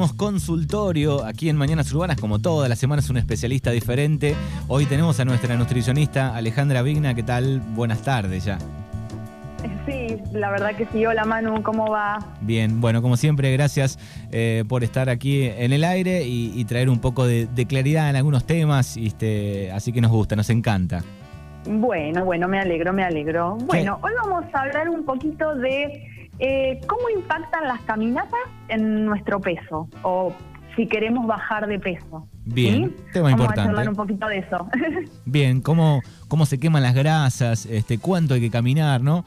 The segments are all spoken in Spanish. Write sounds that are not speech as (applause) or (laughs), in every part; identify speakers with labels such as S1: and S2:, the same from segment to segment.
S1: tenemos consultorio aquí en Mañanas Urbanas, como todas las semanas un especialista diferente. Hoy tenemos a nuestra nutricionista Alejandra Vigna. ¿Qué tal? Buenas tardes ya.
S2: Sí, la verdad que sí. Hola Manu, ¿cómo va?
S1: Bien, bueno, como siempre, gracias eh, por estar aquí en el aire y, traer un poco de, claridad en algunos temas. Este, así que nos gusta, nos encanta.
S2: Bueno, bueno, me alegro, me alegro. Bueno, hoy vamos a hablar un poquito de eh, ¿Cómo impactan las caminatas en nuestro peso? O si queremos bajar de peso.
S1: Bien, tema
S2: Vamos
S1: importante.
S2: a hablar un poquito de eso. (laughs)
S1: Bien, ¿cómo, cómo se queman las grasas, este, cuánto hay que caminar, ¿no?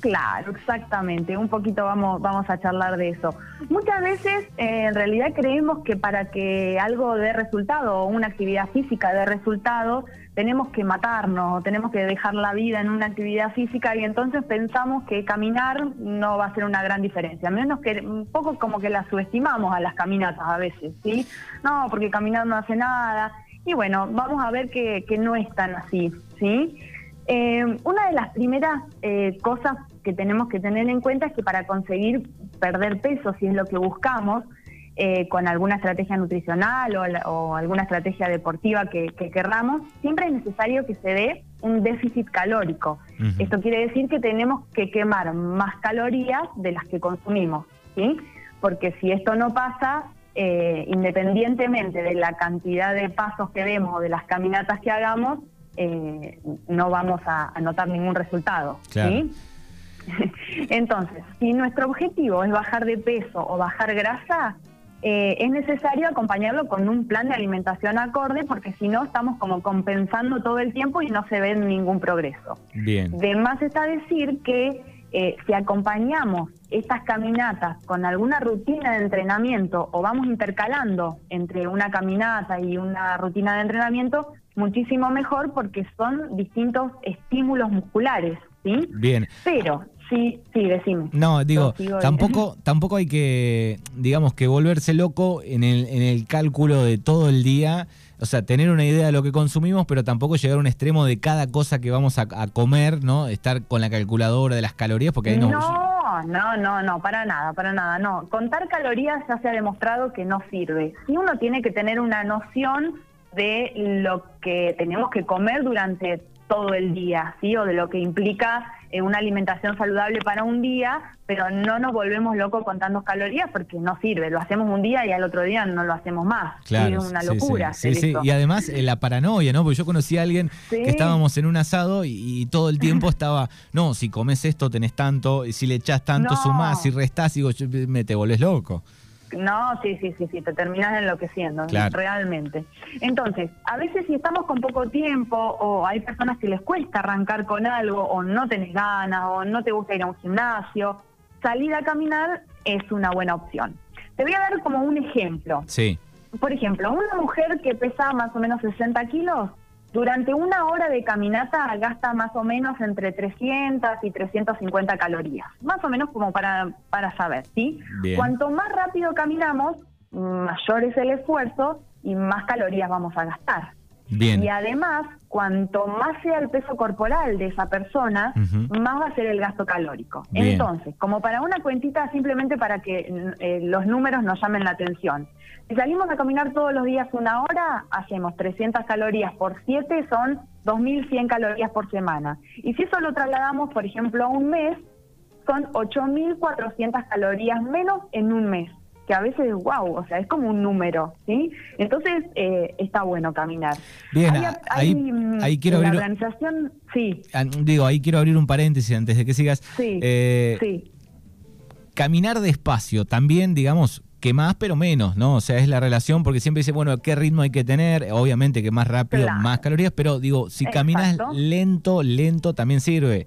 S2: Claro, exactamente. Un poquito vamos, vamos a charlar de eso. Muchas veces, eh, en realidad, creemos que para que algo dé resultado o una actividad física dé resultado, tenemos que matarnos, tenemos que dejar la vida en una actividad física y entonces pensamos que caminar no va a ser una gran diferencia. Menos que un poco como que la subestimamos a las caminatas a veces, ¿sí? No, porque caminar no hace nada. Y bueno, vamos a ver que, que no es tan así, ¿sí? Eh, una de las primeras eh, cosas que tenemos que tener en cuenta es que para conseguir perder peso, si es lo que buscamos, eh, con alguna estrategia nutricional o, alguna estrategia deportiva que, querramos, siempre es necesario que se dé un déficit calórico. Esto quiere decir que tenemos que quemar más calorías de las que consumimos, ¿sí? Porque si esto no pasa, independientemente de la cantidad de pasos que demos o de las caminatas que hagamos, eh, no vamos a, notar ningún resultado. (laughs) Entonces, si nuestro objetivo es bajar de peso o bajar grasa, eh, es necesario acompañarlo con un plan de alimentación acorde porque si no estamos como compensando todo el tiempo y no se ve ningún progreso.
S1: Bien.
S2: De más está decir que eh, si acompañamos estas caminatas con alguna rutina de entrenamiento o vamos intercalando entre una caminata y una rutina de entrenamiento, muchísimo mejor porque son distintos estímulos musculares, ¿sí?
S1: Bien.
S2: Pero sí, sí, decime.
S1: No, digo, tampoco (laughs) tampoco hay que digamos que volverse loco en el en el cálculo de todo el día. O sea, tener una idea de lo que consumimos, pero tampoco llegar a un extremo de cada cosa que vamos a, comer, ¿no? Estar con la calculadora de las calorías, porque ahí no...
S2: No, no, no, no, para nada, para nada, no. Contar calorías ya se ha demostrado que no sirve. Si uno tiene que tener una noción de lo que tenemos que comer durante todo el día, ¿sí? O de lo que implica eh, una alimentación saludable para un día, pero no nos volvemos locos contando calorías porque no sirve. Lo hacemos un día y al otro día no lo hacemos más.
S1: Claro,
S2: es una locura.
S1: Sí, sí, Y además eh, la paranoia, ¿no? Porque yo conocí a alguien que estábamos en un asado y, todo el tiempo (laughs) estaba, no, si comes esto tenés tanto, si le echás tanto sumás, si restás, digo, me te volvés loco.
S2: No, sí, sí, sí, sí, te terminas enloqueciendo, realmente. Entonces, a veces si estamos con poco tiempo o hay personas que les cuesta arrancar con algo o no tenés ganas o no te gusta ir a un gimnasio, salir a caminar es una buena opción. Te voy a dar como un ejemplo.
S1: Sí.
S2: Por ejemplo, una mujer que pesa más o menos 60 kilos durante una hora de caminata gasta más o menos entre 300 y 350 calorías, más o menos como para, para saber, ¿sí? Cuanto más rápido caminamos, mayor es el esfuerzo y más calorías vamos a gastar. Y además, cuanto más sea el peso corporal de esa persona, más va a ser el gasto calórico. Entonces, como para una cuentita, simplemente para que eh, los números nos llamen la atención. Si salimos a caminar todos los días una hora, hacemos 300 calorías por 7, son 2.100 calorías por semana. Y si eso lo trasladamos, por ejemplo, a un mes, son 8.400 calorías menos en un mes que a veces, wow, o sea, es como un número, ¿sí? Entonces, eh, está bueno caminar.
S1: Bien, ahí, mm, quiero abrir...
S2: La organización, sí.
S1: Ah, digo, ahí quiero abrir un paréntesis antes de que sigas.
S2: Sí, eh, sí.
S1: Caminar despacio, también, digamos, que más pero menos, ¿no? O sea, es la relación porque siempre dice, bueno, ¿qué ritmo hay que tener? Obviamente que más rápido, más calorías, pero digo, si caminas lento, lento también sirve.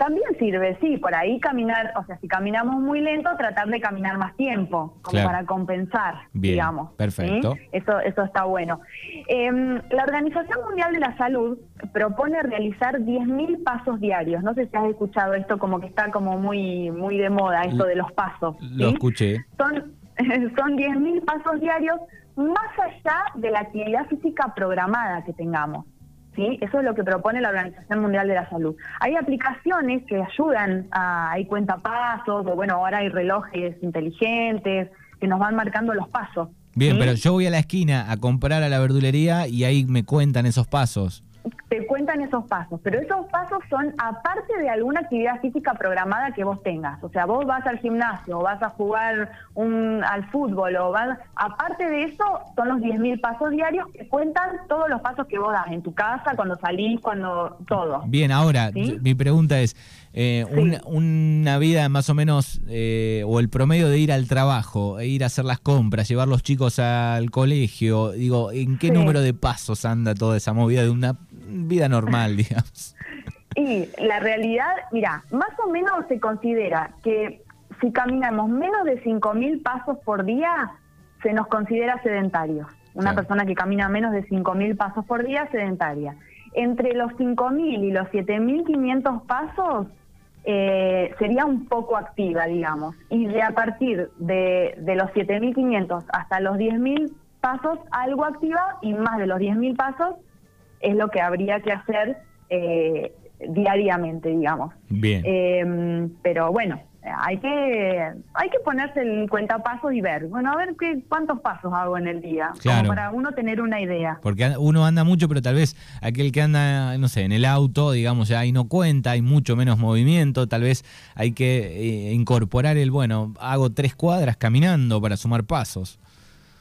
S2: También sirve, sí, por ahí caminar, o sea, si caminamos muy lento, tratar de caminar más tiempo, como para compensar, digamos.
S1: Perfecto.
S2: Eso, eso está bueno. Em, la Organización Mundial de la Salud propone realizar 10.000 pasos diarios. No sé si has escuchado esto, como que está como muy, muy de moda, esto de los pasos.
S1: Lo escuché.
S2: Son, (laughs) son 10.000 pasos diarios más allá de la actividad física programada que tengamos. ¿Sí? Eso es lo que propone la Organización Mundial de la Salud. Hay aplicaciones que ayudan, a, hay cuentapasos, o bueno, ahora hay relojes inteligentes que nos van marcando los pasos.
S1: Bien, pero yo voy a la esquina a comprar a la verdulería y ahí me cuentan esos pasos
S2: cuentan esos pasos, pero esos pasos son aparte de alguna actividad física programada que vos tengas. O sea, vos vas al gimnasio, o vas a jugar un, al fútbol, o vas, aparte de eso, son los 10.000 pasos diarios que cuentan todos los pasos que vos das en tu casa, cuando salís, cuando todo.
S1: Bien, ahora, mi pregunta es, eh, una, vida más o menos, eh, o el promedio de ir al trabajo, e ir a hacer las compras, llevar los chicos al colegio, digo, ¿en qué número de pasos anda toda esa movida de una vida normal, (laughs) digamos.
S2: Y la realidad, mira, más o menos se considera que si caminamos menos de 5.000 pasos por día, se nos considera sedentario. Una persona que camina menos de 5.000 pasos por día, sedentaria. Entre los 5.000 y los 7.500 pasos, eh, sería un poco activa, digamos. Y de a partir de, de los 7.500 hasta los 10.000 pasos, algo activa, y más de los 10.000 pasos, es lo que habría que hacer eh, diariamente, digamos.
S1: Bien.
S2: Eh, pero bueno, hay que hay que ponerse el cuentapasos y ver, bueno, a ver qué, cuántos pasos hago en el día,
S1: claro.
S2: para uno tener una idea.
S1: Porque uno anda mucho, pero tal vez aquel que anda, no sé, en el auto, digamos, ya ahí no cuenta, hay mucho menos movimiento, tal vez hay que eh, incorporar el, bueno, hago tres cuadras caminando para sumar pasos.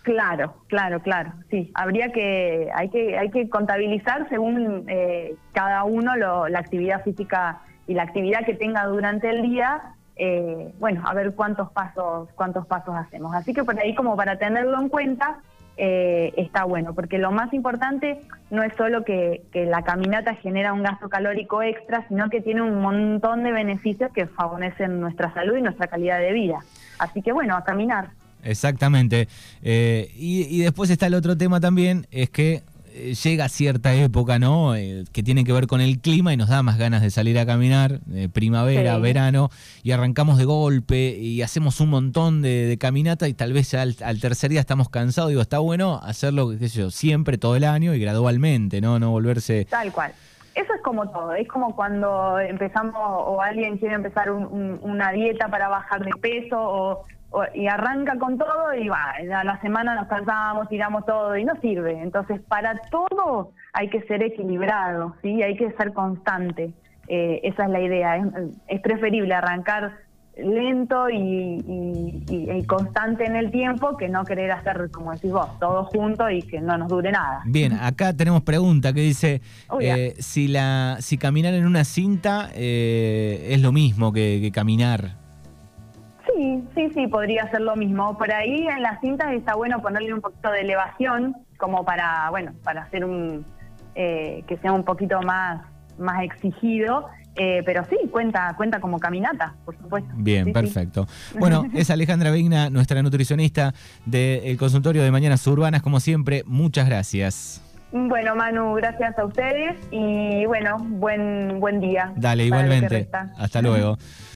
S2: Claro, claro, claro. Sí, habría que hay que hay que contabilizar según eh, cada uno la actividad física y la actividad que tenga durante el día. Eh, bueno, a ver cuántos pasos cuántos pasos hacemos. Así que por ahí como para tenerlo en cuenta eh, está bueno, porque lo más importante no es solo que, que la caminata genera un gasto calórico extra, sino que tiene un montón de beneficios que favorecen nuestra salud y nuestra calidad de vida. Así que bueno, a caminar.
S1: Exactamente. Eh, y, después está el otro tema también, es que eh, llega cierta época, ¿no? Eh, que tiene que ver con el clima y nos da más ganas de salir a caminar, primavera, verano, y arrancamos de golpe y hacemos un montón de, caminata y tal vez ya al, tercer día estamos cansados. Digo, está bueno hacerlo, qué sé yo, siempre, todo el año y gradualmente, ¿no? No volverse...
S2: Tal cual. Eso es como todo, es como cuando empezamos o alguien quiere empezar una dieta para bajar de peso o y arranca con todo y va, a la semana nos cansamos, tiramos todo y no sirve. Entonces, para todo hay que ser equilibrado, ¿sí? Hay que ser constante. Eh, esa es la idea. Es, preferible arrancar lento y, constante en el tiempo que no querer hacer, como decís vos, todo junto y que no nos dure nada.
S1: Bien, acá tenemos pregunta que dice eh, si la si caminar en una cinta eh, es lo mismo que caminar.
S2: Sí, sí, podría ser lo mismo. Por ahí en las cintas está bueno ponerle un poquito de elevación, como para, bueno, para hacer un eh, que sea un poquito más, más exigido. Eh, pero sí, cuenta, cuenta como caminata, por supuesto.
S1: Bien, perfecto. Bueno, (laughs) es Alejandra Vigna, nuestra nutricionista del consultorio de Mañanas Urbanas, como siempre, muchas gracias.
S2: Bueno, Manu, gracias a ustedes y bueno, buen, buen día.
S1: Dale, igualmente. Hasta luego.